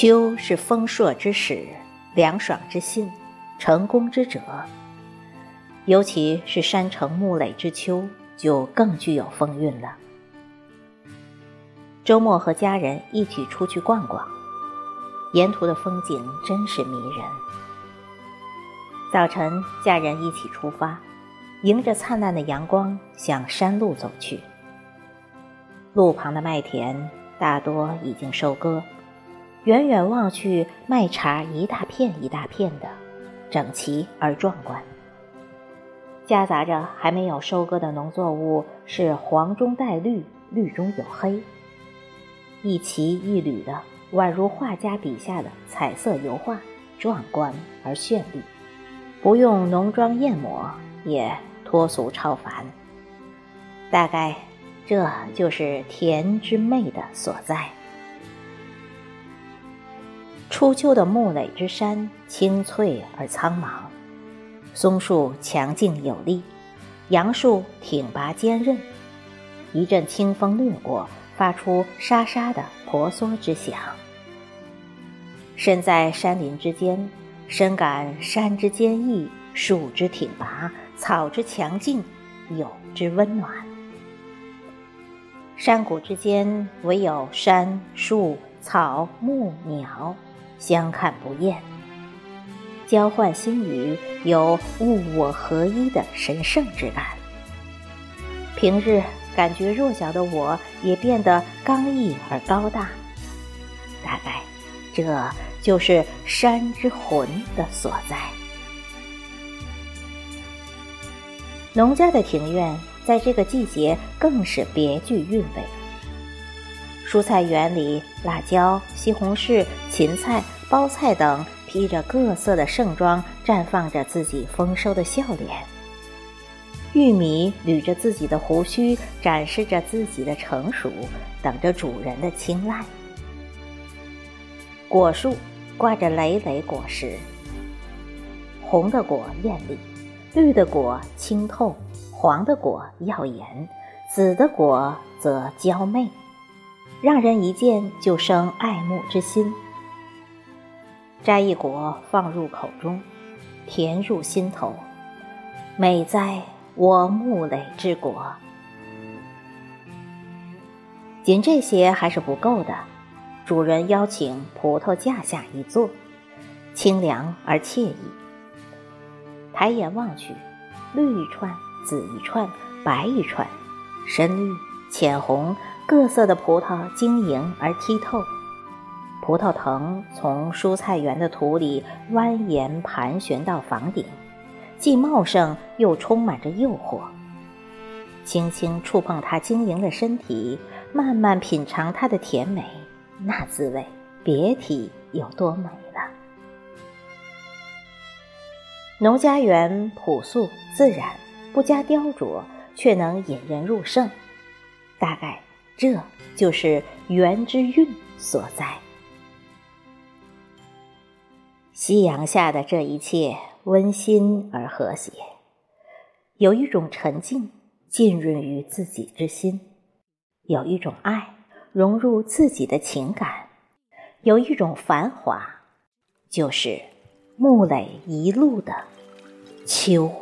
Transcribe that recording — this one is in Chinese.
秋是丰硕之始，凉爽之信，成功之者。尤其是山城木垒之秋，就更具有风韵了。周末和家人一起出去逛逛，沿途的风景真是迷人。早晨，家人一起出发，迎着灿烂的阳光向山路走去。路旁的麦田大多已经收割。远远望去，麦茬一大片一大片的，整齐而壮观。夹杂着还没有收割的农作物，是黄中带绿，绿中有黑，一齐一缕的，宛如画家笔下的彩色油画，壮观而绚丽，不用浓妆艳抹，也脱俗超凡。大概，这就是田之魅的所在。初秋的木垒之山，青翠而苍茫，松树强劲有力，杨树挺拔坚韧。一阵清风掠过，发出沙沙的婆娑之响。身在山林之间，深感山之坚毅，树之挺拔，草之强劲，有之温暖。山谷之间，唯有山树草木鸟。相看不厌，交换心语，有物我合一的神圣之感。平日感觉弱小的我，也变得刚毅而高大。大概，这就是山之魂的所在。农家的庭院，在这个季节更是别具韵味。蔬菜园里，辣椒、西红柿、芹菜、包菜等披着各色的盛装，绽放着自己丰收的笑脸。玉米捋着自己的胡须，展示着自己的成熟，等着主人的青睐。果树挂着累累果实，红的果艳丽，绿的果清透，黄的果耀眼，紫的果则娇媚。让人一见就生爱慕之心。摘一果放入口中，甜入心头，美哉我木垒之果！仅这些还是不够的，主人邀请葡萄架下一坐，清凉而惬意。抬眼望去，绿一串，紫一串，白一串，深绿、浅红。各色的葡萄晶莹而剔透，葡萄藤从蔬菜园的土里蜿蜒盘旋到房顶，既茂盛又充满着诱惑。轻轻触碰它晶莹的身体，慢慢品尝它的甜美，那滋味别提有多美了。农家园朴素自然，不加雕琢，却能引人入胜。大概。这就是缘之韵所在。夕阳下的这一切温馨而和谐，有一种沉静浸润于自己之心，有一种爱融入自己的情感，有一种繁华，就是木垒一路的秋。